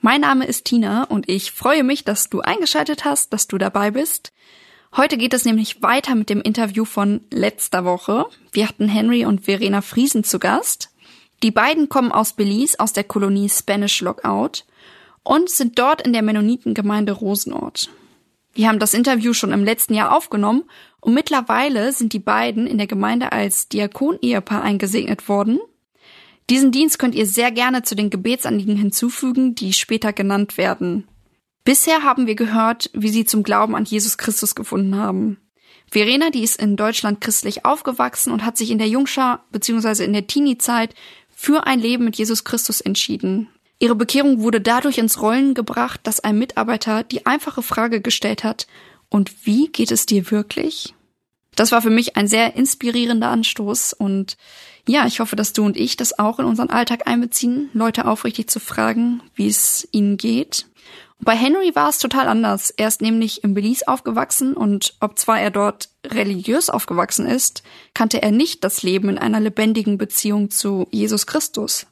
Mein Name ist Tina und ich freue mich, dass du eingeschaltet hast, dass du dabei bist. Heute geht es nämlich weiter mit dem Interview von letzter Woche. Wir hatten Henry und Verena Friesen zu Gast. Die beiden kommen aus Belize, aus der Kolonie Spanish Lockout und sind dort in der Mennonitengemeinde Rosenort. Wir haben das Interview schon im letzten Jahr aufgenommen und mittlerweile sind die beiden in der Gemeinde als Diakon-Ehepaar eingesegnet worden diesen Dienst könnt ihr sehr gerne zu den Gebetsanliegen hinzufügen, die später genannt werden. Bisher haben wir gehört, wie sie zum Glauben an Jesus Christus gefunden haben. Verena, die ist in Deutschland christlich aufgewachsen und hat sich in der Jungschar bzw. in der Teenie-Zeit für ein Leben mit Jesus Christus entschieden. Ihre Bekehrung wurde dadurch ins Rollen gebracht, dass ein Mitarbeiter die einfache Frage gestellt hat, und wie geht es dir wirklich? Das war für mich ein sehr inspirierender Anstoß und ja, ich hoffe, dass du und ich das auch in unseren Alltag einbeziehen, Leute aufrichtig zu fragen, wie es ihnen geht. Bei Henry war es total anders. Er ist nämlich in Belize aufgewachsen und ob zwar er dort religiös aufgewachsen ist, kannte er nicht das Leben in einer lebendigen Beziehung zu Jesus Christus.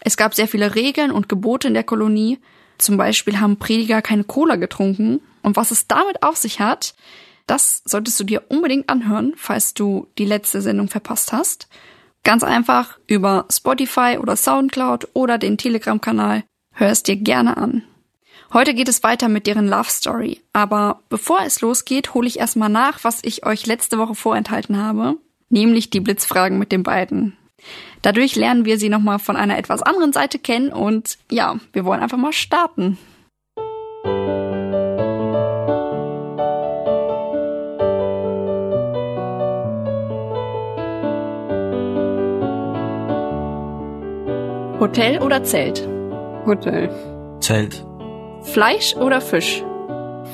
Es gab sehr viele Regeln und Gebote in der Kolonie. Zum Beispiel haben Prediger keine Cola getrunken. Und was es damit auf sich hat, das solltest du dir unbedingt anhören, falls du die letzte Sendung verpasst hast. Ganz einfach über Spotify oder Soundcloud oder den Telegram-Kanal. Hör es dir gerne an. Heute geht es weiter mit deren Love Story. Aber bevor es losgeht, hole ich erstmal nach, was ich euch letzte Woche vorenthalten habe. Nämlich die Blitzfragen mit den beiden. Dadurch lernen wir sie nochmal von einer etwas anderen Seite kennen und ja, wir wollen einfach mal starten. Hotel oder Zelt? Hotel. Zelt. Fleisch oder Fisch?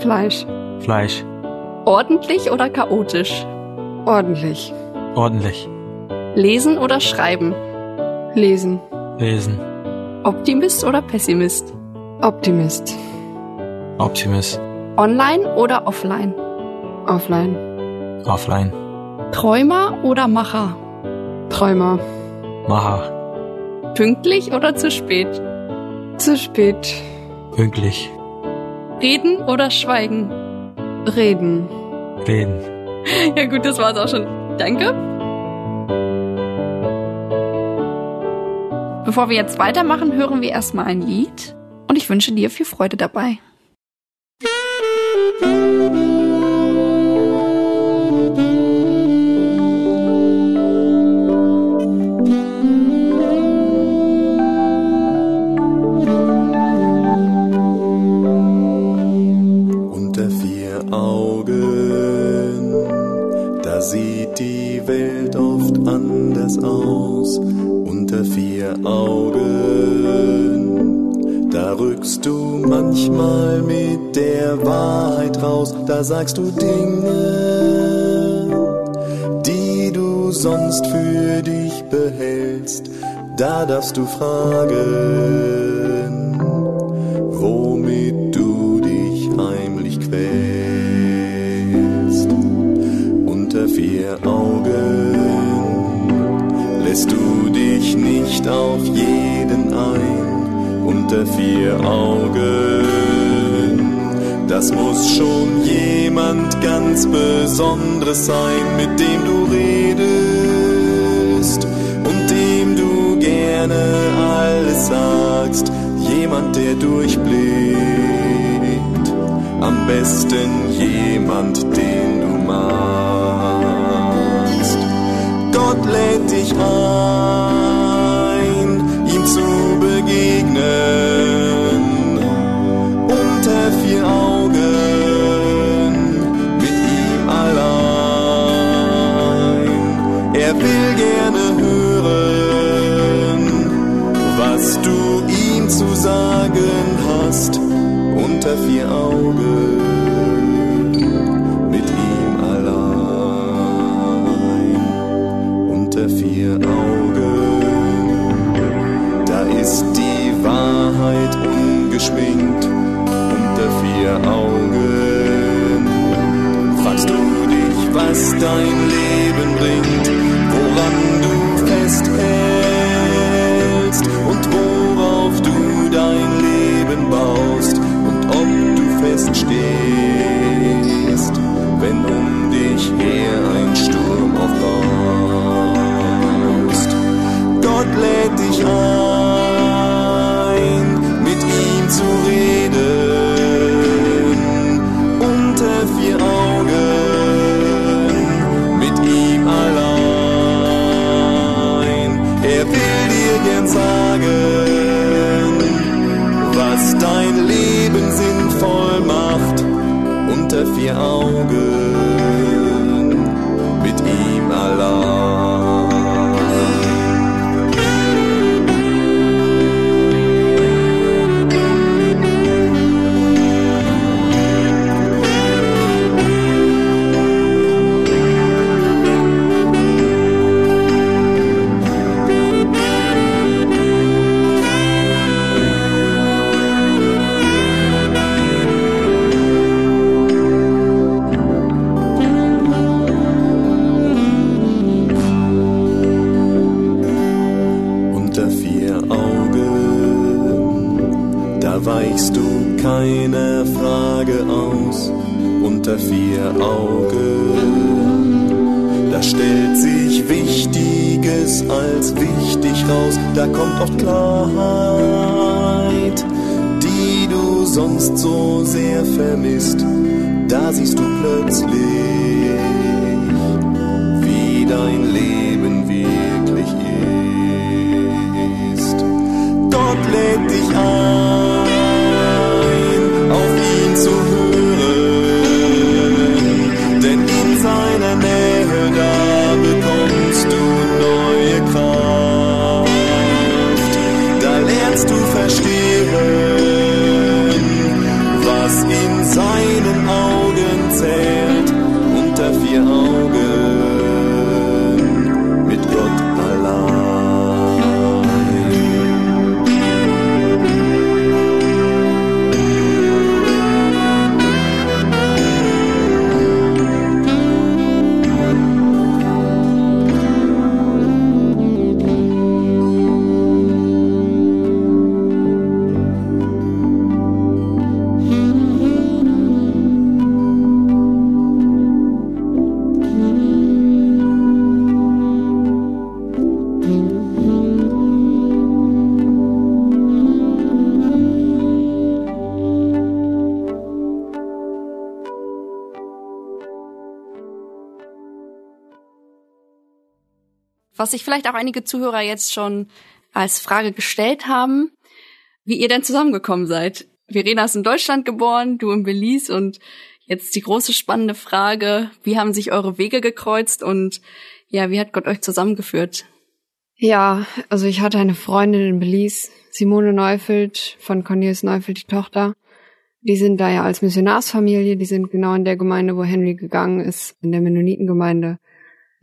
Fleisch. Fleisch. Ordentlich oder chaotisch? Ordentlich. Ordentlich. Lesen oder schreiben? Lesen. Lesen. Optimist oder Pessimist? Optimist. Optimist. Online oder offline? Offline. Offline. Träumer oder Macher? Träumer. Macher. Pünktlich oder zu spät? Zu spät. Pünktlich. Reden oder schweigen? Reden. Reden. Ja gut, das war's auch schon. Danke. Bevor wir jetzt weitermachen, hören wir erstmal ein Lied und ich wünsche dir viel Freude dabei. Da sagst du Dinge, die du sonst für dich behältst. Da darfst du fragen, womit du dich heimlich quälst. Unter vier Augen lässt du dich nicht auf jeden ein. Unter vier Augen, das muss schon jemand ganz Besonderes sein, mit dem du redest und dem du gerne alles sagst. Jemand, der durchblickt, am besten jemand, den du magst. Gott lädt dich ein, Wichtiges als wichtig raus, da kommt oft Klarheit, die du sonst so sehr vermisst. Da siehst du plötzlich, wie dein Leben wirklich ist. Gott lädt dich ein, Was sich vielleicht auch einige Zuhörer jetzt schon als Frage gestellt haben, wie ihr denn zusammengekommen seid. Verena ist in Deutschland geboren, du in Belize und jetzt die große spannende Frage, wie haben sich eure Wege gekreuzt und ja, wie hat Gott euch zusammengeführt? Ja, also ich hatte eine Freundin in Belize, Simone Neufeld von Cornelius Neufeld, die Tochter. Die sind da ja als Missionarsfamilie, die sind genau in der Gemeinde, wo Henry gegangen ist, in der Mennonitengemeinde.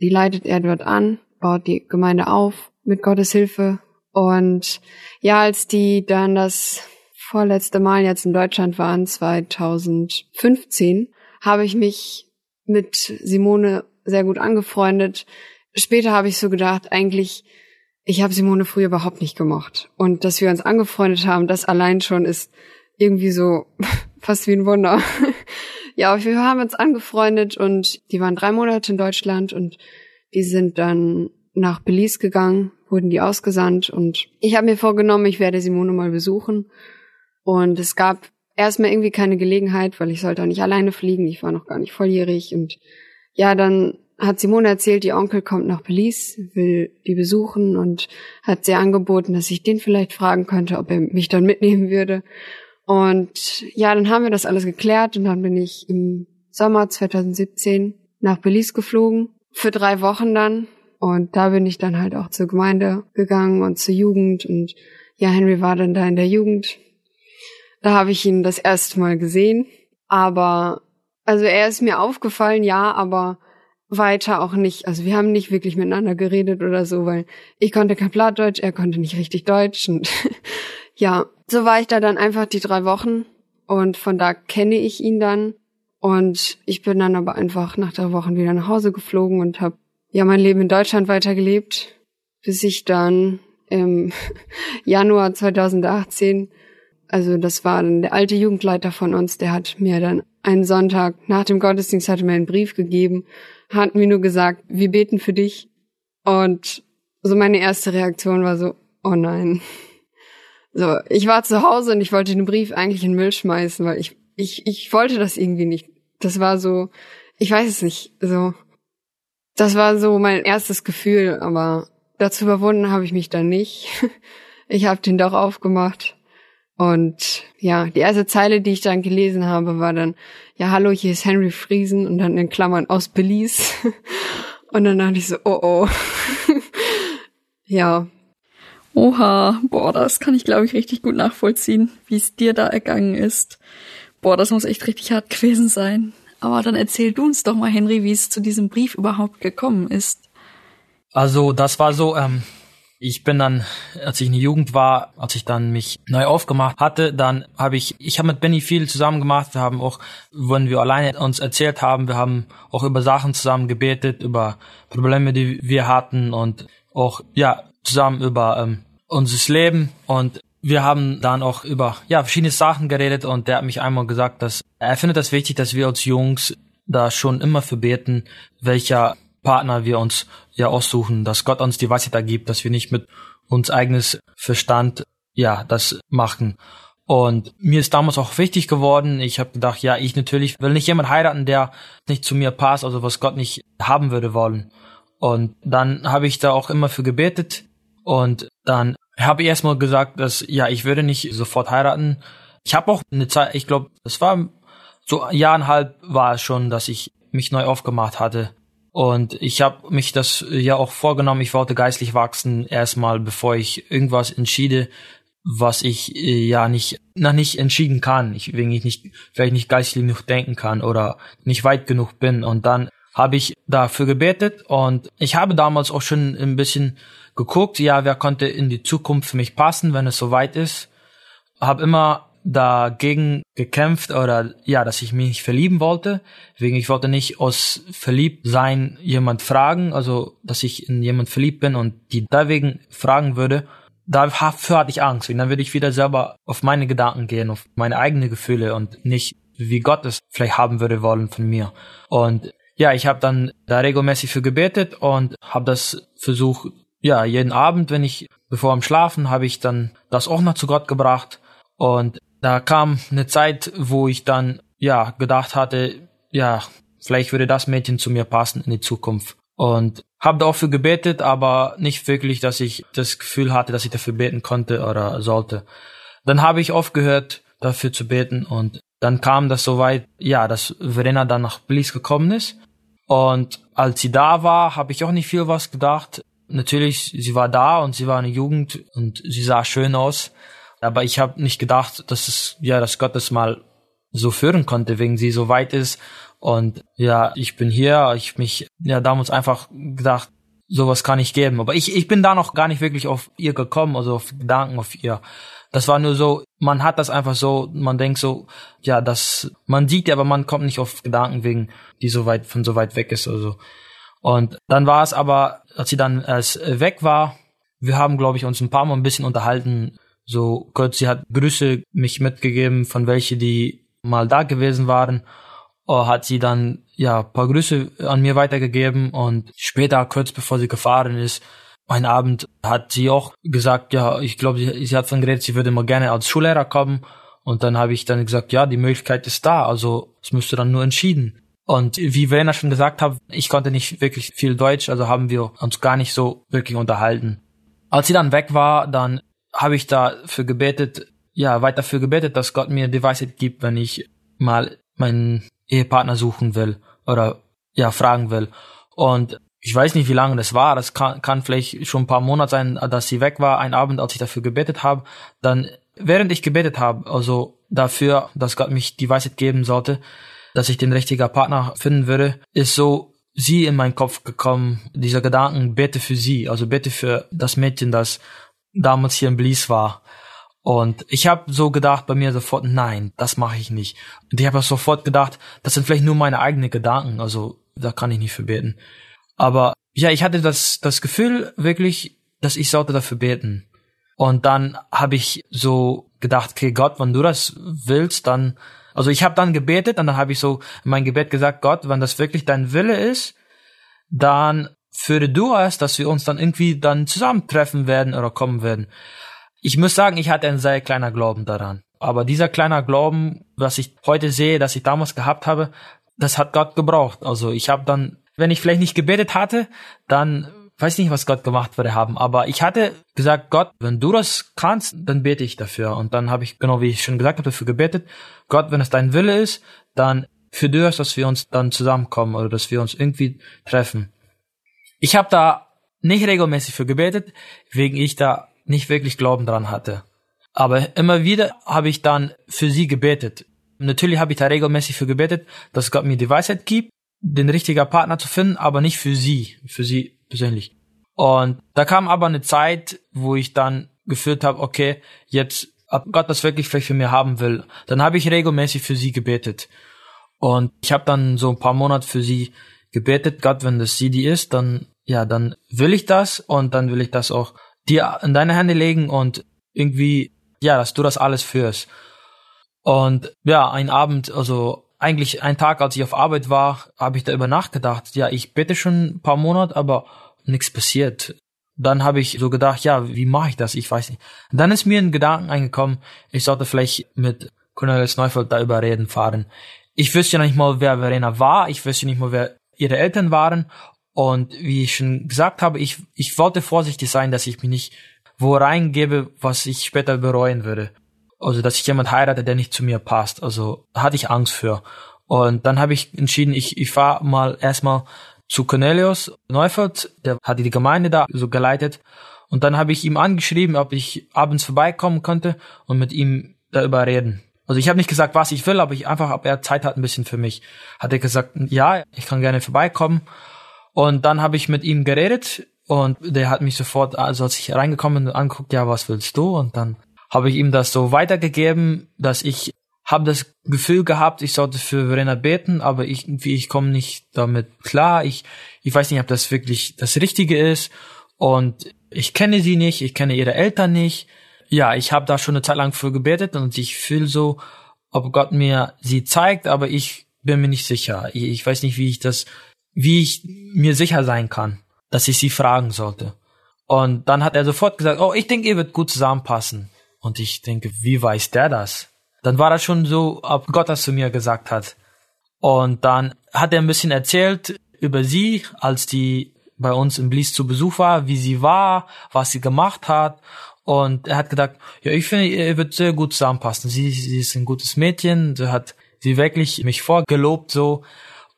Die leitet er dort an, baut die Gemeinde auf mit Gottes Hilfe. Und ja, als die dann das vorletzte Mal jetzt in Deutschland waren, 2015, habe ich mich mit Simone sehr gut angefreundet. Später habe ich so gedacht, eigentlich, ich habe Simone früher überhaupt nicht gemocht. Und dass wir uns angefreundet haben, das allein schon ist irgendwie so fast wie ein Wunder. ja, wir haben uns angefreundet und die waren drei Monate in Deutschland und die sind dann nach Belize gegangen, wurden die ausgesandt und ich habe mir vorgenommen, ich werde Simone mal besuchen. Und es gab erstmal irgendwie keine Gelegenheit, weil ich sollte auch nicht alleine fliegen, ich war noch gar nicht volljährig und ja, dann hat Simone erzählt, ihr Onkel kommt nach Belize, will die besuchen und hat sehr angeboten, dass ich den vielleicht fragen könnte, ob er mich dann mitnehmen würde. Und ja, dann haben wir das alles geklärt und dann bin ich im Sommer 2017 nach Belize geflogen, für drei Wochen dann. Und da bin ich dann halt auch zur Gemeinde gegangen und zur Jugend und ja, Henry war dann da in der Jugend. Da habe ich ihn das erste Mal gesehen. Aber, also er ist mir aufgefallen, ja, aber weiter auch nicht. Also wir haben nicht wirklich miteinander geredet oder so, weil ich konnte kein Plattdeutsch, er konnte nicht richtig Deutsch. Und ja, so war ich da dann einfach die drei Wochen. Und von da kenne ich ihn dann. Und ich bin dann aber einfach nach drei Wochen wieder nach Hause geflogen und habe ja mein Leben in Deutschland weitergelebt, bis ich dann im Januar 2018, also das war dann der alte Jugendleiter von uns, der hat mir dann einen Sonntag nach dem Gottesdienst hatte mir einen Brief gegeben, hat mir nur gesagt, wir beten für dich. Und so meine erste Reaktion war so, oh nein. So, ich war zu Hause und ich wollte den Brief eigentlich in den Müll schmeißen, weil ich, ich, ich wollte das irgendwie nicht. Das war so, ich weiß es nicht, so. Das war so mein erstes Gefühl, aber dazu überwunden habe ich mich dann nicht. Ich habe den doch aufgemacht. Und ja, die erste Zeile, die ich dann gelesen habe, war dann, ja, hallo, hier ist Henry Friesen und dann in Klammern aus Belize. Und dann dachte ich so, oh oh. ja. Oha, boah, das kann ich glaube ich richtig gut nachvollziehen, wie es dir da ergangen ist. Boah, das muss echt richtig hart gewesen sein. Aber dann erzähl du uns doch mal, Henry, wie es zu diesem Brief überhaupt gekommen ist. Also das war so, ähm, ich bin dann, als ich in der Jugend war, als ich dann mich neu aufgemacht hatte, dann habe ich, ich habe mit Benny viel zusammen gemacht. Wir haben auch, wenn wir alleine uns erzählt haben, wir haben auch über Sachen zusammen gebetet, über Probleme, die wir hatten und auch ja zusammen über ähm, unseres Leben und wir haben dann auch über ja verschiedene Sachen geredet und der hat mich einmal gesagt, dass er findet das wichtig, dass wir als Jungs da schon immer für beten, welcher Partner wir uns ja aussuchen, dass Gott uns die Weisheit ergibt, dass wir nicht mit uns eigenes Verstand ja das machen. Und mir ist damals auch wichtig geworden. Ich habe gedacht, ja, ich natürlich will nicht jemand heiraten, der nicht zu mir passt, also was Gott nicht haben würde wollen. Und dann habe ich da auch immer für gebetet und dann habe ich erstmal gesagt, dass ja, ich würde nicht sofort heiraten. Ich habe auch eine Zeit, ich glaube, es war so ein Jahr und halb war es schon, dass ich mich neu aufgemacht hatte. Und ich habe mich das ja auch vorgenommen, ich wollte geistlich wachsen, erstmal bevor ich irgendwas entschiede, was ich äh, ja nicht noch nicht entschieden kann, ich, wegen ich nicht vielleicht nicht geistlich genug denken kann oder nicht weit genug bin und dann habe ich dafür gebetet und ich habe damals auch schon ein bisschen geguckt, ja, wer konnte in die Zukunft für mich passen, wenn es soweit ist. Habe immer dagegen gekämpft oder ja, dass ich mich nicht verlieben wollte. Wegen ich wollte nicht aus verliebt sein jemand fragen, also dass ich in jemand verliebt bin und die deswegen fragen würde. Dafür hatte ich Angst. Und dann würde ich wieder selber auf meine Gedanken gehen, auf meine eigenen Gefühle und nicht wie Gott es vielleicht haben würde wollen von mir. Und ja, ich habe dann da regelmäßig für gebetet und habe das versucht ja, jeden Abend, wenn ich, bevor am Schlafen, habe ich dann das auch noch zu Gott gebracht. Und da kam eine Zeit, wo ich dann, ja, gedacht hatte, ja, vielleicht würde das Mädchen zu mir passen in die Zukunft. Und habe dafür gebetet, aber nicht wirklich, dass ich das Gefühl hatte, dass ich dafür beten konnte oder sollte. Dann habe ich aufgehört, dafür zu beten und dann kam das soweit, ja, dass Verena dann nach Belize gekommen ist. Und als sie da war, habe ich auch nicht viel was gedacht natürlich, sie war da und sie war eine Jugend und sie sah schön aus. Aber ich habe nicht gedacht, dass es, ja, dass Gott das mal so führen konnte, wegen sie so weit ist. Und ja, ich bin hier, ich mich, ja, damals einfach gedacht, sowas kann ich geben. Aber ich, ich bin da noch gar nicht wirklich auf ihr gekommen, also auf Gedanken auf ihr. Das war nur so, man hat das einfach so, man denkt so, ja, das, man sieht ja, aber man kommt nicht auf Gedanken wegen, die so weit, von so weit weg ist, also. Und dann war es aber, als sie dann erst weg war, wir haben, glaube ich, uns ein paar Mal ein bisschen unterhalten. So kurz, sie hat Grüße mich mitgegeben, von welche die mal da gewesen waren. Oh, hat sie dann ja paar Grüße an mir weitergegeben und später, kurz bevor sie gefahren ist, ein Abend hat sie auch gesagt, ja, ich glaube, sie, sie hat dann geredet, sie würde mal gerne als Schullehrer kommen. Und dann habe ich dann gesagt, ja, die Möglichkeit ist da, also es müsste dann nur entschieden. Und wie Verena schon gesagt hat, ich konnte nicht wirklich viel Deutsch, also haben wir uns gar nicht so wirklich unterhalten. Als sie dann weg war, dann habe ich dafür gebetet, ja, weiter dafür gebetet, dass Gott mir die Weisheit gibt, wenn ich mal meinen Ehepartner suchen will oder ja, fragen will. Und ich weiß nicht, wie lange das war. Das kann, kann vielleicht schon ein paar Monate sein, dass sie weg war. Ein Abend, als ich dafür gebetet habe, dann während ich gebetet habe, also dafür, dass Gott mich die Weisheit geben sollte, dass ich den richtigen Partner finden würde, ist so sie in meinen Kopf gekommen, dieser Gedanken, bete für sie, also bete für das Mädchen, das damals hier in Blies war. Und ich habe so gedacht bei mir sofort, nein, das mache ich nicht. Und ich habe sofort gedacht, das sind vielleicht nur meine eigenen Gedanken, also da kann ich nicht für beten. Aber ja, ich hatte das, das Gefühl wirklich, dass ich sollte dafür beten. Und dann habe ich so gedacht, okay, Gott, wenn du das willst, dann, also ich habe dann gebetet und dann habe ich so in mein Gebet gesagt, Gott, wenn das wirklich dein Wille ist, dann führe du es, dass wir uns dann irgendwie dann zusammentreffen werden oder kommen werden. Ich muss sagen, ich hatte einen sehr kleiner Glauben daran. Aber dieser kleine Glauben, was ich heute sehe, dass ich damals gehabt habe, das hat Gott gebraucht. Also ich habe dann, wenn ich vielleicht nicht gebetet hatte, dann weiß nicht, was Gott gemacht würde haben. Aber ich hatte gesagt, Gott, wenn du das kannst, dann bete ich dafür. Und dann habe ich, genau wie ich schon gesagt habe, dafür gebetet. Gott, wenn es dein Wille ist, dann für du es, dass wir uns dann zusammenkommen oder dass wir uns irgendwie treffen. Ich habe da nicht regelmäßig für gebetet, wegen ich da nicht wirklich Glauben dran hatte. Aber immer wieder habe ich dann für sie gebetet. Natürlich habe ich da regelmäßig für gebetet, dass Gott mir die Weisheit gibt, den richtigen Partner zu finden, aber nicht für sie, für sie persönlich. Und da kam aber eine Zeit, wo ich dann gefühlt habe, okay, jetzt, ob Gott das wirklich vielleicht für mich haben will, dann habe ich regelmäßig für sie gebetet. Und ich habe dann so ein paar Monate für sie gebetet, Gott, wenn das sie die ist, dann, ja, dann will ich das und dann will ich das auch dir in deine Hände legen und irgendwie, ja, dass du das alles führst. Und ja, ein Abend, also eigentlich ein Tag, als ich auf Arbeit war, habe ich darüber nachgedacht. Ja, ich bete schon ein paar Monate, aber nichts passiert. Dann habe ich so gedacht, ja, wie mache ich das? Ich weiß nicht. Dann ist mir ein Gedanken eingekommen, ich sollte vielleicht mit Cornelis Neufeld da überreden fahren. Ich wüsste ja nicht mal, wer Verena war. Ich wüsste nicht mal, wer ihre Eltern waren. Und wie ich schon gesagt habe, ich, ich wollte vorsichtig sein, dass ich mich nicht wo reingebe, was ich später bereuen würde. Also, dass ich jemand heirate, der nicht zu mir passt. Also, hatte ich Angst für. Und dann habe ich entschieden, ich, ich fahre mal erstmal zu Cornelius Neufeld, der hatte die Gemeinde da so geleitet. Und dann habe ich ihm angeschrieben, ob ich abends vorbeikommen könnte und mit ihm darüber reden. Also ich habe nicht gesagt, was ich will, aber ich einfach, ob er Zeit hat ein bisschen für mich. Hat er gesagt, ja, ich kann gerne vorbeikommen. Und dann habe ich mit ihm geredet und der hat mich sofort, also als ich reingekommen bin, angeguckt, ja, was willst du? Und dann habe ich ihm das so weitergegeben, dass ich habe das Gefühl gehabt, ich sollte für Verena beten, aber ich, irgendwie, ich komme nicht damit klar. Ich, ich weiß nicht, ob das wirklich das Richtige ist. Und ich kenne sie nicht, ich kenne ihre Eltern nicht. Ja, ich habe da schon eine Zeit lang für gebetet und ich fühle so, ob Gott mir sie zeigt, aber ich bin mir nicht sicher. Ich, ich weiß nicht, wie ich das wie ich mir sicher sein kann, dass ich sie fragen sollte. Und dann hat er sofort gesagt, oh, ich denke, ihr wird gut zusammenpassen. Und ich denke, wie weiß der das? Dann war das schon so, ob Gott das zu mir gesagt hat. Und dann hat er ein bisschen erzählt über sie, als die bei uns im Blies zu Besuch war, wie sie war, was sie gemacht hat. Und er hat gedacht, ja, ich finde, ihr wird sehr gut zusammenpassen. Sie, sie ist ein gutes Mädchen, sie hat sie wirklich mich vorgelobt so.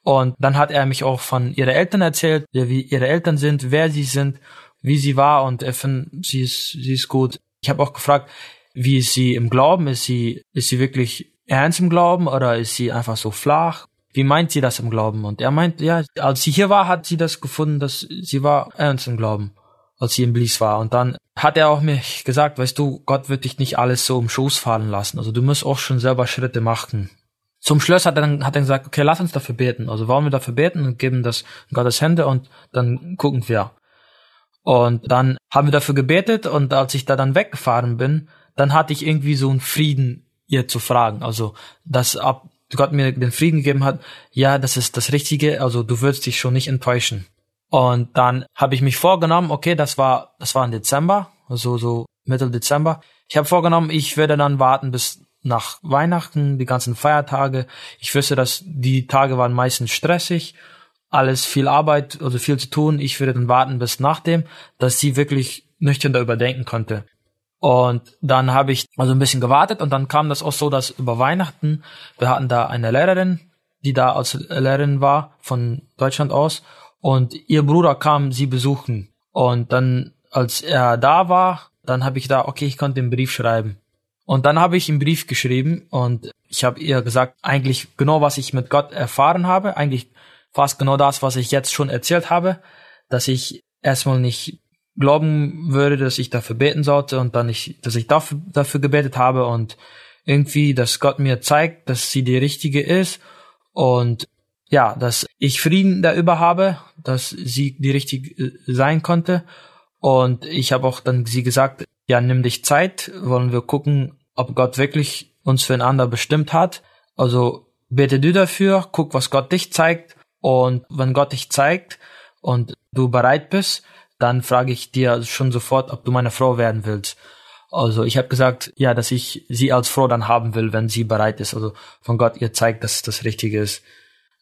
Und dann hat er mich auch von ihre Eltern erzählt, wie ihre Eltern sind, wer sie sind, wie sie war und er findet, sie ist, sie ist gut. Ich habe auch gefragt, wie ist sie im Glauben? Ist sie, ist sie wirklich ernst im Glauben oder ist sie einfach so flach? Wie meint sie das im Glauben? Und er meint, ja, als sie hier war, hat sie das gefunden, dass sie war ernst im Glauben, als sie im Blies war. Und dann hat er auch mir gesagt, weißt du, Gott wird dich nicht alles so im Schoß fallen lassen. Also du musst auch schon selber Schritte machen. Zum Schluss hat er dann hat er gesagt, okay, lass uns dafür beten. Also wollen wir dafür beten und geben das in Gottes Hände und dann gucken wir. Und dann haben wir dafür gebetet und als ich da dann weggefahren bin, dann hatte ich irgendwie so einen Frieden, ihr zu fragen. Also, dass ab Gott mir den Frieden gegeben hat, ja, das ist das Richtige, also du wirst dich schon nicht enttäuschen. Und dann habe ich mich vorgenommen, okay, das war, das war im Dezember, also so Mitte Dezember. Ich habe vorgenommen, ich werde dann warten bis nach Weihnachten, die ganzen Feiertage. Ich wüsste, dass die Tage waren meistens stressig, alles viel Arbeit, also viel zu tun. Ich würde dann warten bis nachdem, dass sie wirklich nüchtern darüber denken konnte. Und dann habe ich also ein bisschen gewartet und dann kam das auch so, dass über Weihnachten, wir hatten da eine Lehrerin, die da als Lehrerin war, von Deutschland aus, und ihr Bruder kam sie besuchen. Und dann, als er da war, dann habe ich da, okay, ich konnte den Brief schreiben. Und dann habe ich einen Brief geschrieben und ich habe ihr gesagt, eigentlich genau, was ich mit Gott erfahren habe, eigentlich fast genau das, was ich jetzt schon erzählt habe, dass ich erstmal nicht glauben würde, dass ich dafür beten sollte und dann ich, dass ich dafür, dafür gebetet habe und irgendwie, dass Gott mir zeigt, dass sie die richtige ist und ja, dass ich Frieden darüber habe, dass sie die richtige äh, sein konnte und ich habe auch dann sie gesagt, ja, nimm dich Zeit, wollen wir gucken, ob Gott wirklich uns füreinander bestimmt hat. Also bete du dafür, guck, was Gott dich zeigt und wenn Gott dich zeigt und du bereit bist, dann frage ich dir schon sofort, ob du meine Frau werden willst. Also ich habe gesagt, ja, dass ich sie als Frau dann haben will, wenn sie bereit ist. Also von Gott ihr zeigt, dass das Richtige ist.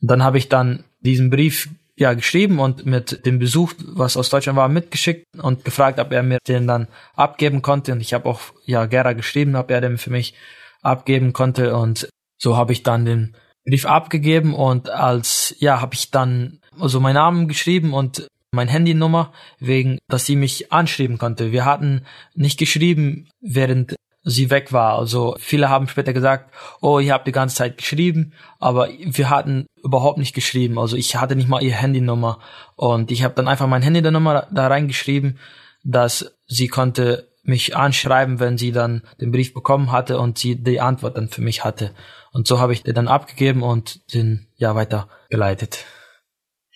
Dann habe ich dann diesen Brief ja geschrieben und mit dem Besuch, was aus Deutschland war, mitgeschickt und gefragt, ob er mir den dann abgeben konnte. Und ich habe auch ja Gera geschrieben, ob er den für mich abgeben konnte. Und so habe ich dann den Brief abgegeben und als ja habe ich dann also meinen Namen geschrieben und mein Handynummer, wegen, dass sie mich anschreiben konnte. Wir hatten nicht geschrieben, während sie weg war. Also viele haben später gesagt, oh, ihr habt die ganze Zeit geschrieben, aber wir hatten überhaupt nicht geschrieben. Also ich hatte nicht mal ihr Handynummer und ich habe dann einfach mein Handynummer da reingeschrieben, dass sie konnte mich anschreiben, wenn sie dann den Brief bekommen hatte und sie die Antwort dann für mich hatte. Und so habe ich den dann abgegeben und den ja weitergeleitet.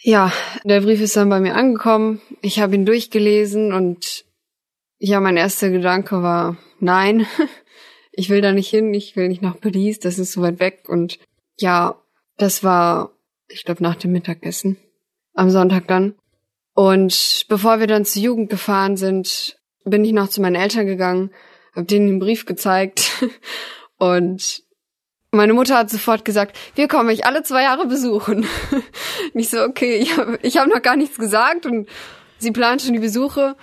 Ja, der Brief ist dann bei mir angekommen. Ich habe ihn durchgelesen und ja, mein erster Gedanke war, nein, ich will da nicht hin, ich will nicht nach Paris, das ist so weit weg. Und ja, das war, ich glaube, nach dem Mittagessen. Am Sonntag dann. Und bevor wir dann zur Jugend gefahren sind, bin ich noch zu meinen Eltern gegangen, habe denen den Brief gezeigt und meine Mutter hat sofort gesagt, wir kommen euch alle zwei Jahre besuchen. ich so, okay, ich habe hab noch gar nichts gesagt und sie plant schon die Besuche.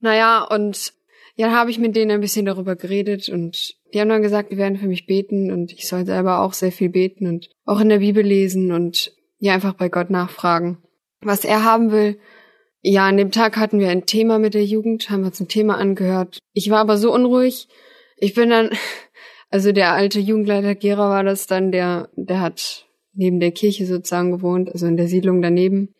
Naja, und ja, habe ich mit denen ein bisschen darüber geredet und die haben dann gesagt, die werden für mich beten und ich soll selber auch sehr viel beten und auch in der Bibel lesen und ja einfach bei Gott nachfragen, was er haben will. Ja, an dem Tag hatten wir ein Thema mit der Jugend, haben uns ein Thema angehört. Ich war aber so unruhig. Ich bin dann, also der alte Jugendleiter Gera war das dann, der, der hat neben der Kirche sozusagen gewohnt, also in der Siedlung daneben.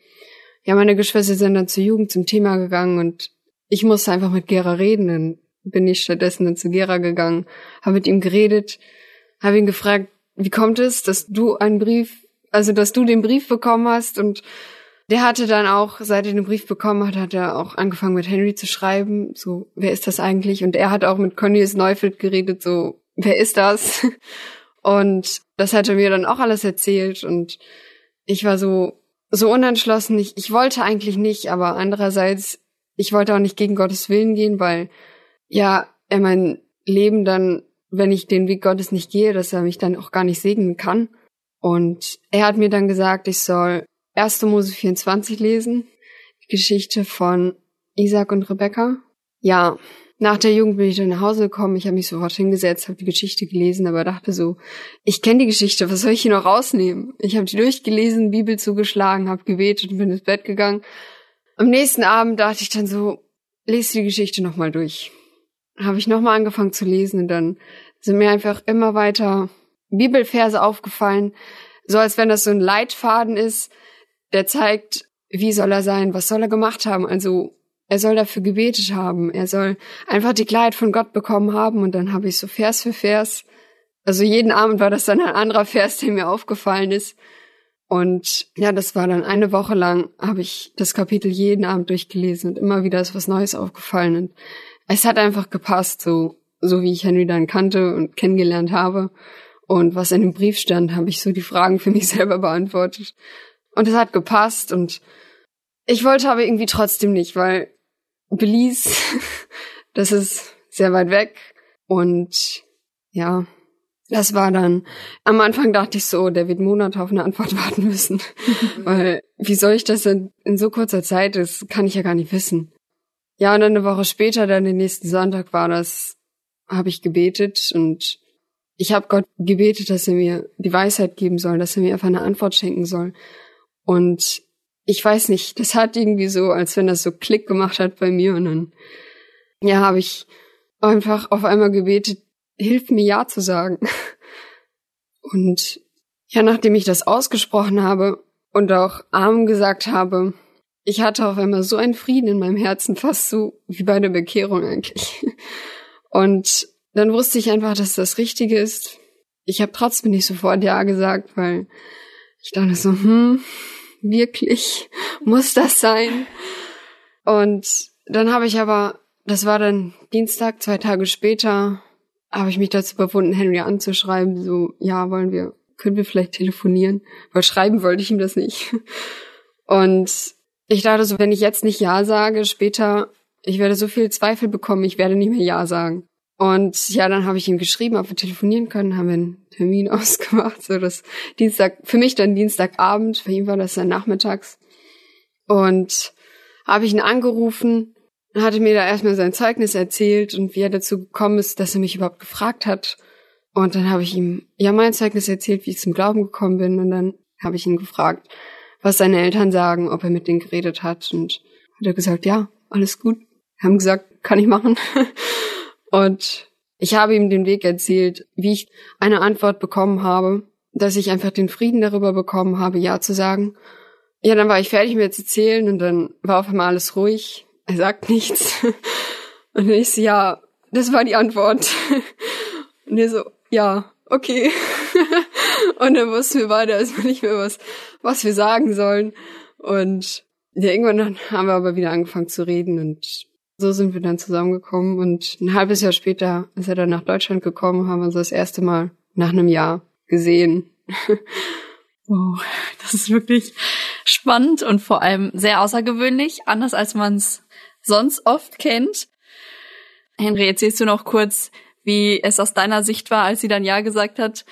Ja, meine Geschwister sind dann zur Jugend zum Thema gegangen und ich musste einfach mit Gera reden. Dann bin ich stattdessen dann zu Gera gegangen, habe mit ihm geredet, habe ihn gefragt, wie kommt es, dass du einen Brief, also dass du den Brief bekommen hast und der hatte dann auch, seit er den Brief bekommen hat, hat er auch angefangen mit Henry zu schreiben, so, wer ist das eigentlich? Und er hat auch mit Cornelius Neufeld geredet, so, wer ist das? Und das hat er mir dann auch alles erzählt und ich war so, so unentschlossen. Ich, ich wollte eigentlich nicht, aber andererseits ich wollte auch nicht gegen Gottes Willen gehen, weil ja, er mein Leben dann, wenn ich den Weg Gottes nicht gehe, dass er mich dann auch gar nicht segnen kann. Und er hat mir dann gesagt, ich soll 1. Mose 24 lesen, die Geschichte von Isaac und Rebecca. Ja, nach der Jugend bin ich dann nach Hause gekommen, ich habe mich sofort hingesetzt, habe die Geschichte gelesen, aber dachte so, ich kenne die Geschichte, was soll ich hier noch rausnehmen? Ich habe die durchgelesen, Bibel zugeschlagen, habe gebetet und bin ins Bett gegangen am nächsten Abend dachte ich dann so, lese die Geschichte nochmal durch. Habe ich nochmal angefangen zu lesen und dann sind mir einfach immer weiter Bibelverse aufgefallen, so als wenn das so ein Leitfaden ist, der zeigt, wie soll er sein, was soll er gemacht haben. Also er soll dafür gebetet haben, er soll einfach die Klarheit von Gott bekommen haben und dann habe ich so Vers für Vers, also jeden Abend war das dann ein anderer Vers, der mir aufgefallen ist und ja, das war dann eine Woche lang, habe ich das Kapitel jeden Abend durchgelesen und immer wieder ist was Neues aufgefallen. Und es hat einfach gepasst, so, so wie ich Henry dann kannte und kennengelernt habe. Und was in dem Brief stand, habe ich so die Fragen für mich selber beantwortet. Und es hat gepasst und ich wollte aber irgendwie trotzdem nicht, weil Belize, das ist sehr weit weg und ja, das war dann, am Anfang dachte ich so, der wird Monate auf eine Antwort warten müssen. Weil, wie soll ich das denn in so kurzer Zeit, das kann ich ja gar nicht wissen. Ja, und dann eine Woche später, dann den nächsten Sonntag war das, habe ich gebetet und ich habe Gott gebetet, dass er mir die Weisheit geben soll, dass er mir einfach eine Antwort schenken soll. Und ich weiß nicht, das hat irgendwie so, als wenn das so Klick gemacht hat bei mir und dann, ja, habe ich einfach auf einmal gebetet, hilf mir Ja zu sagen. Und ja, nachdem ich das ausgesprochen habe und auch Arm gesagt habe, ich hatte auf einmal so einen Frieden in meinem Herzen, fast so wie bei der Bekehrung eigentlich. Und dann wusste ich einfach, dass das Richtige ist. Ich habe trotzdem nicht sofort Ja gesagt, weil ich dachte so, hm, wirklich, muss das sein? Und dann habe ich aber, das war dann Dienstag, zwei Tage später, habe ich mich dazu überwunden, Henry anzuschreiben, so, ja, wollen wir, können wir vielleicht telefonieren? Weil schreiben wollte ich ihm das nicht. Und ich dachte so, wenn ich jetzt nicht Ja sage, später, ich werde so viel Zweifel bekommen, ich werde nicht mehr Ja sagen. Und ja, dann habe ich ihm geschrieben, ob wir telefonieren können, haben wir einen Termin ausgemacht, so das Dienstag, für mich dann Dienstagabend, für ihn war das dann nachmittags. Und habe ich ihn angerufen, hatte mir da erstmal sein Zeugnis erzählt und wie er dazu gekommen ist, dass er mich überhaupt gefragt hat. Und dann habe ich ihm ja mein Zeugnis erzählt, wie ich zum Glauben gekommen bin. Und dann habe ich ihn gefragt, was seine Eltern sagen, ob er mit denen geredet hat. Und hat er gesagt, ja, alles gut. Haben gesagt, kann ich machen. Und ich habe ihm den Weg erzählt, wie ich eine Antwort bekommen habe, dass ich einfach den Frieden darüber bekommen habe, Ja zu sagen. Ja, dann war ich fertig mir zu erzählen und dann war auf einmal alles ruhig. Er sagt nichts. Und ich so, ja, das war die Antwort. Und er so, ja, okay. Und dann wussten wir beide erstmal nicht mehr, was, was wir sagen sollen. Und ja, irgendwann haben wir aber wieder angefangen zu reden und so sind wir dann zusammengekommen und ein halbes Jahr später ist er dann nach Deutschland gekommen, haben wir uns das erste Mal nach einem Jahr gesehen. wow, das ist wirklich spannend und vor allem sehr außergewöhnlich, anders als man es sonst oft kennt. Henry, erzählst du noch kurz, wie es aus deiner Sicht war, als sie dann Ja gesagt hat?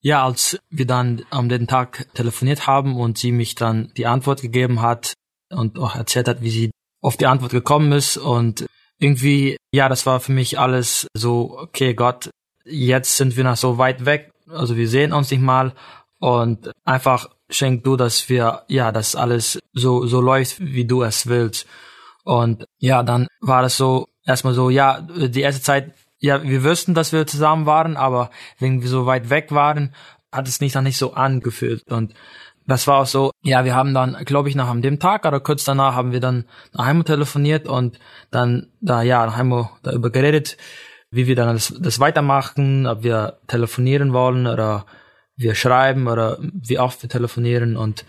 Ja, als wir dann am den Tag telefoniert haben und sie mich dann die Antwort gegeben hat und auch erzählt hat, wie sie auf die Antwort gekommen ist und irgendwie, ja, das war für mich alles so, okay, Gott, jetzt sind wir noch so weit weg, also wir sehen uns nicht mal und einfach schenk du, dass wir, ja, dass alles so, so läuft, wie du es willst. Und ja, dann war das so, erstmal so, ja, die erste Zeit, ja, wir wüssten, dass wir zusammen waren, aber wenn wir so weit weg waren, hat es nicht dann nicht so angefühlt. Und das war auch so, ja, wir haben dann, glaube ich, nach dem Tag oder kurz danach haben wir dann nach Heimo telefoniert und dann da, ja, nach Heimo darüber geredet, wie wir dann das, das weitermachen, ob wir telefonieren wollen oder wir schreiben oder wie oft wir telefonieren und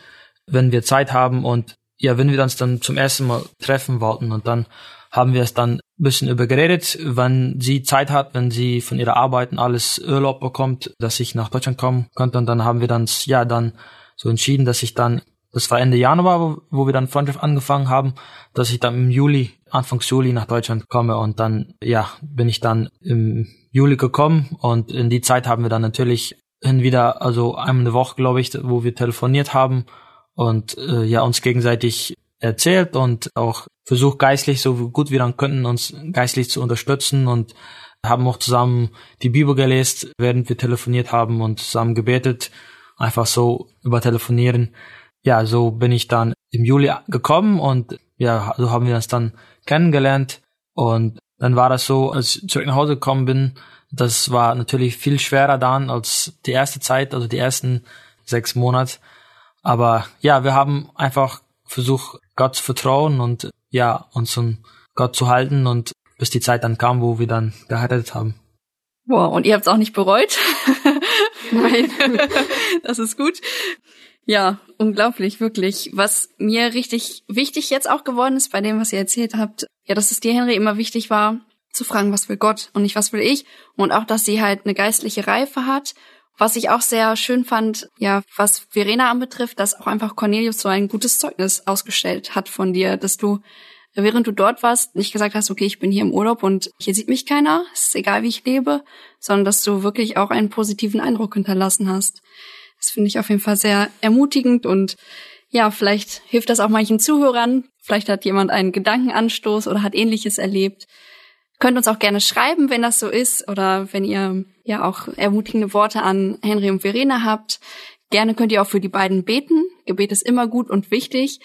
wenn wir Zeit haben und ja, wenn wir uns dann zum ersten Mal treffen wollten und dann haben wir es dann ein bisschen über geredet, wenn sie Zeit hat, wenn sie von ihrer Arbeit alles Urlaub bekommt, dass ich nach Deutschland kommen könnte und dann haben wir dann, ja, dann so entschieden, dass ich dann, das war Ende Januar, wo, wo wir dann Freundschaft angefangen haben, dass ich dann im Juli, Anfangs Juli nach Deutschland komme und dann, ja, bin ich dann im Juli gekommen und in die Zeit haben wir dann natürlich hin wieder, also eine Woche, glaube ich, wo wir telefoniert haben und äh, ja uns gegenseitig erzählt und auch versucht geistlich so gut wir dann könnten uns geistlich zu unterstützen und haben auch zusammen die Bibel gelesen, während wir telefoniert haben und zusammen gebetet einfach so über Telefonieren. Ja, so bin ich dann im Juli gekommen und ja, so haben wir uns dann kennengelernt und dann war das so, als ich zurück nach Hause gekommen bin, das war natürlich viel schwerer dann als die erste Zeit, also die ersten sechs Monate. Aber ja, wir haben einfach versucht, Gott zu vertrauen und ja, uns an Gott zu halten und bis die Zeit dann kam, wo wir dann geheiratet haben. Wow, und ihr habt es auch nicht bereut? Nein, das ist gut. Ja, unglaublich, wirklich. Was mir richtig wichtig jetzt auch geworden ist bei dem, was ihr erzählt habt, ja, dass es dir, Henry, immer wichtig war, zu fragen, was will Gott und nicht, was will ich. Und auch, dass sie halt eine geistliche Reife hat. Was ich auch sehr schön fand, ja, was Verena anbetrifft, dass auch einfach Cornelius so ein gutes Zeugnis ausgestellt hat von dir, dass du während du dort warst, nicht gesagt hast, okay, ich bin hier im Urlaub und hier sieht mich keiner, ist egal, wie ich lebe, sondern dass du wirklich auch einen positiven Eindruck hinterlassen hast. Das finde ich auf jeden Fall sehr ermutigend und ja, vielleicht hilft das auch manchen Zuhörern. Vielleicht hat jemand einen Gedankenanstoß oder hat ähnliches erlebt. Könnt uns auch gerne schreiben, wenn das so ist oder wenn ihr ja auch ermutigende Worte an Henry und Verena habt. Gerne könnt ihr auch für die beiden beten. Gebet ist immer gut und wichtig.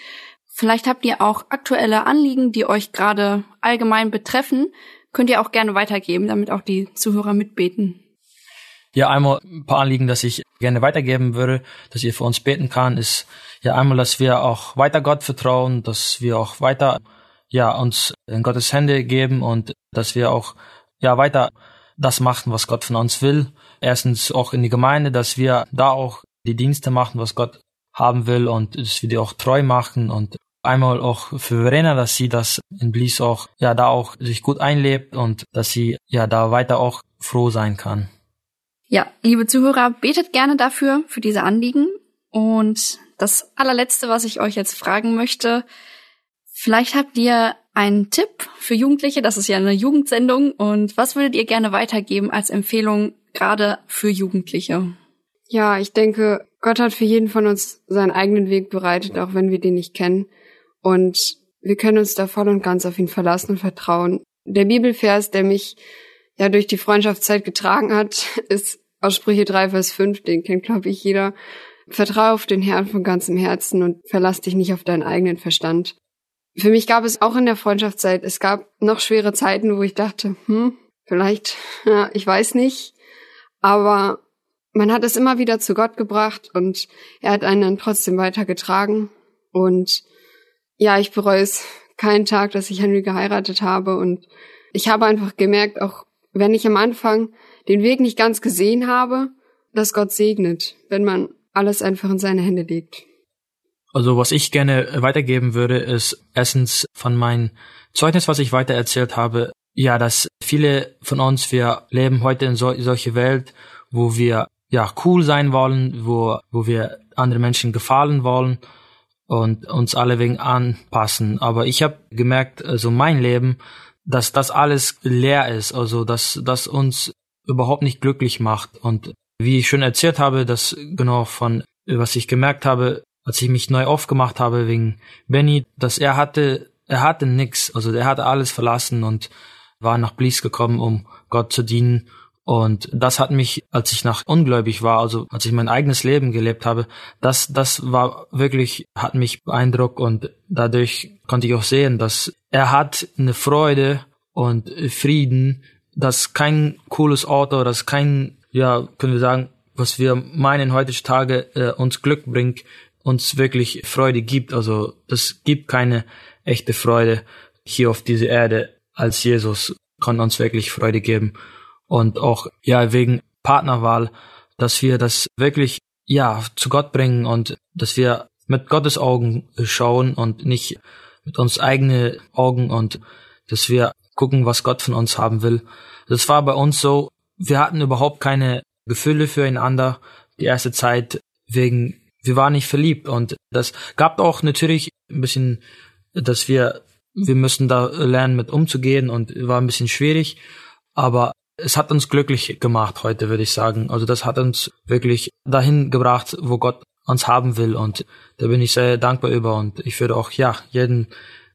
Vielleicht habt ihr auch aktuelle Anliegen, die euch gerade allgemein betreffen. könnt ihr auch gerne weitergeben, damit auch die Zuhörer mitbeten. Ja, einmal ein paar Anliegen, dass ich gerne weitergeben würde, dass ihr für uns beten kann, ist ja einmal, dass wir auch weiter Gott vertrauen, dass wir auch weiter ja uns in Gottes Hände geben und dass wir auch ja weiter das machen, was Gott von uns will. Erstens auch in die Gemeinde, dass wir da auch die Dienste machen, was Gott haben will und dass wir die auch treu machen und einmal auch für Verena, dass sie das in Blies auch ja da auch sich gut einlebt und dass sie ja da weiter auch froh sein kann. Ja, liebe Zuhörer, betet gerne dafür, für diese Anliegen. Und das allerletzte, was ich euch jetzt fragen möchte, vielleicht habt ihr einen Tipp für Jugendliche, das ist ja eine Jugendsendung, und was würdet ihr gerne weitergeben als Empfehlung gerade für Jugendliche? Ja, ich denke, Gott hat für jeden von uns seinen eigenen Weg bereitet, auch wenn wir den nicht kennen. Und wir können uns da voll und ganz auf ihn verlassen und vertrauen. Der Bibelvers, der mich ja durch die Freundschaftszeit getragen hat, ist aus Sprüche 3, Vers 5, den kennt, glaube ich, jeder. Vertraue auf den Herrn von ganzem Herzen und verlass dich nicht auf deinen eigenen Verstand. Für mich gab es auch in der Freundschaftszeit, es gab noch schwere Zeiten, wo ich dachte, hm, vielleicht, ja, ich weiß nicht. Aber man hat es immer wieder zu Gott gebracht und er hat einen dann trotzdem weitergetragen. Und ja, ich bereue es keinen Tag, dass ich Henry geheiratet habe. Und ich habe einfach gemerkt, auch wenn ich am Anfang den Weg nicht ganz gesehen habe, dass Gott segnet, wenn man alles einfach in seine Hände legt. Also was ich gerne weitergeben würde, ist erstens von meinem Zeugnis, was ich weiter erzählt habe, ja, dass viele von uns, wir leben heute in so, solche Welt, wo wir ja cool sein wollen, wo, wo wir andere Menschen gefallen wollen und uns alle wegen anpassen. Aber ich habe gemerkt, also mein Leben, dass das alles leer ist, also dass das uns überhaupt nicht glücklich macht. Und wie ich schon erzählt habe, dass genau von was ich gemerkt habe, als ich mich neu aufgemacht habe wegen Benny, dass er hatte, er hatte nix, also er hatte alles verlassen und war nach Blies gekommen, um Gott zu dienen. Und das hat mich, als ich nach ungläubig war, also als ich mein eigenes Leben gelebt habe, das, das war wirklich, hat mich beeindruckt und dadurch konnte ich auch sehen, dass er hat eine Freude und Frieden, das kein cooles Auto, das kein, ja, können wir sagen, was wir meinen heutzutage äh, uns Glück bringt, uns wirklich Freude gibt. Also es gibt keine echte Freude hier auf dieser Erde als Jesus kann uns wirklich Freude geben und auch ja wegen Partnerwahl, dass wir das wirklich ja zu Gott bringen und dass wir mit Gottes Augen schauen und nicht mit uns eigene Augen und dass wir gucken, was Gott von uns haben will. Das war bei uns so, wir hatten überhaupt keine Gefühle füreinander die erste Zeit wegen, wir waren nicht verliebt. Und das gab auch natürlich ein bisschen, dass wir, wir müssen da lernen mit umzugehen und war ein bisschen schwierig, aber es hat uns glücklich gemacht heute, würde ich sagen. Also das hat uns wirklich dahin gebracht, wo Gott uns haben will und da bin ich sehr dankbar über und ich würde auch, ja, jeden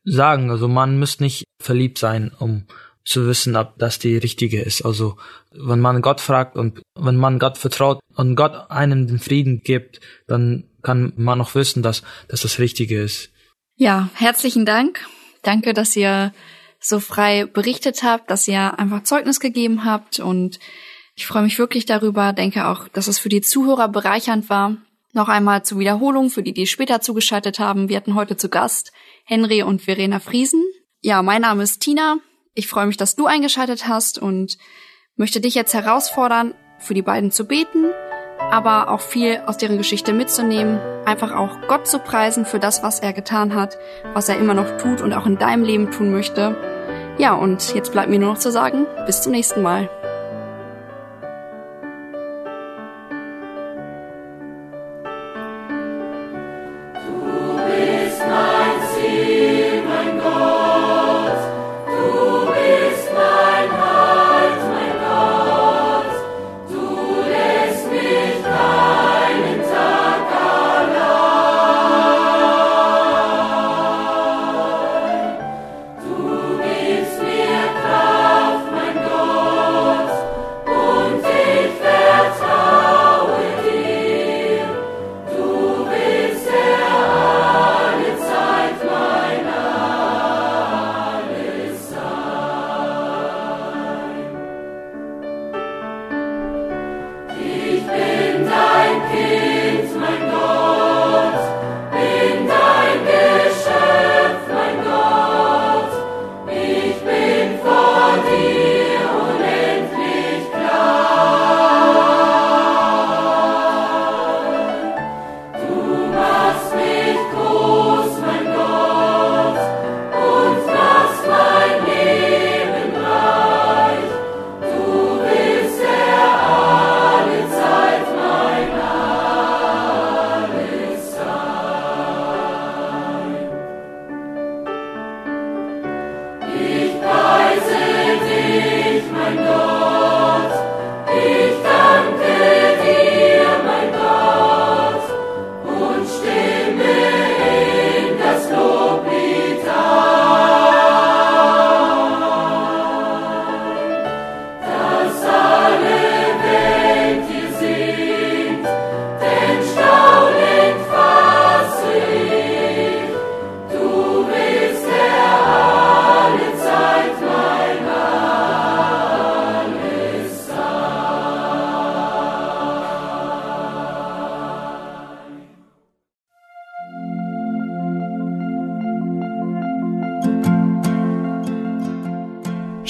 sagen. Also man muss nicht verliebt sein, um zu wissen, ob das die richtige ist. Also wenn man Gott fragt und wenn man Gott vertraut und Gott einem den Frieden gibt, dann kann man auch wissen, dass, dass das Richtige ist. Ja, herzlichen Dank. Danke, dass ihr so frei berichtet habt, dass ihr einfach Zeugnis gegeben habt und ich freue mich wirklich darüber, denke auch, dass es für die Zuhörer bereichernd war. Noch einmal zur Wiederholung für die, die später zugeschaltet haben. Wir hatten heute zu Gast Henry und Verena Friesen. Ja, mein Name ist Tina. Ich freue mich, dass du eingeschaltet hast und möchte dich jetzt herausfordern, für die beiden zu beten, aber auch viel aus deren Geschichte mitzunehmen, einfach auch Gott zu preisen für das, was er getan hat, was er immer noch tut und auch in deinem Leben tun möchte. Ja, und jetzt bleibt mir nur noch zu sagen, bis zum nächsten Mal.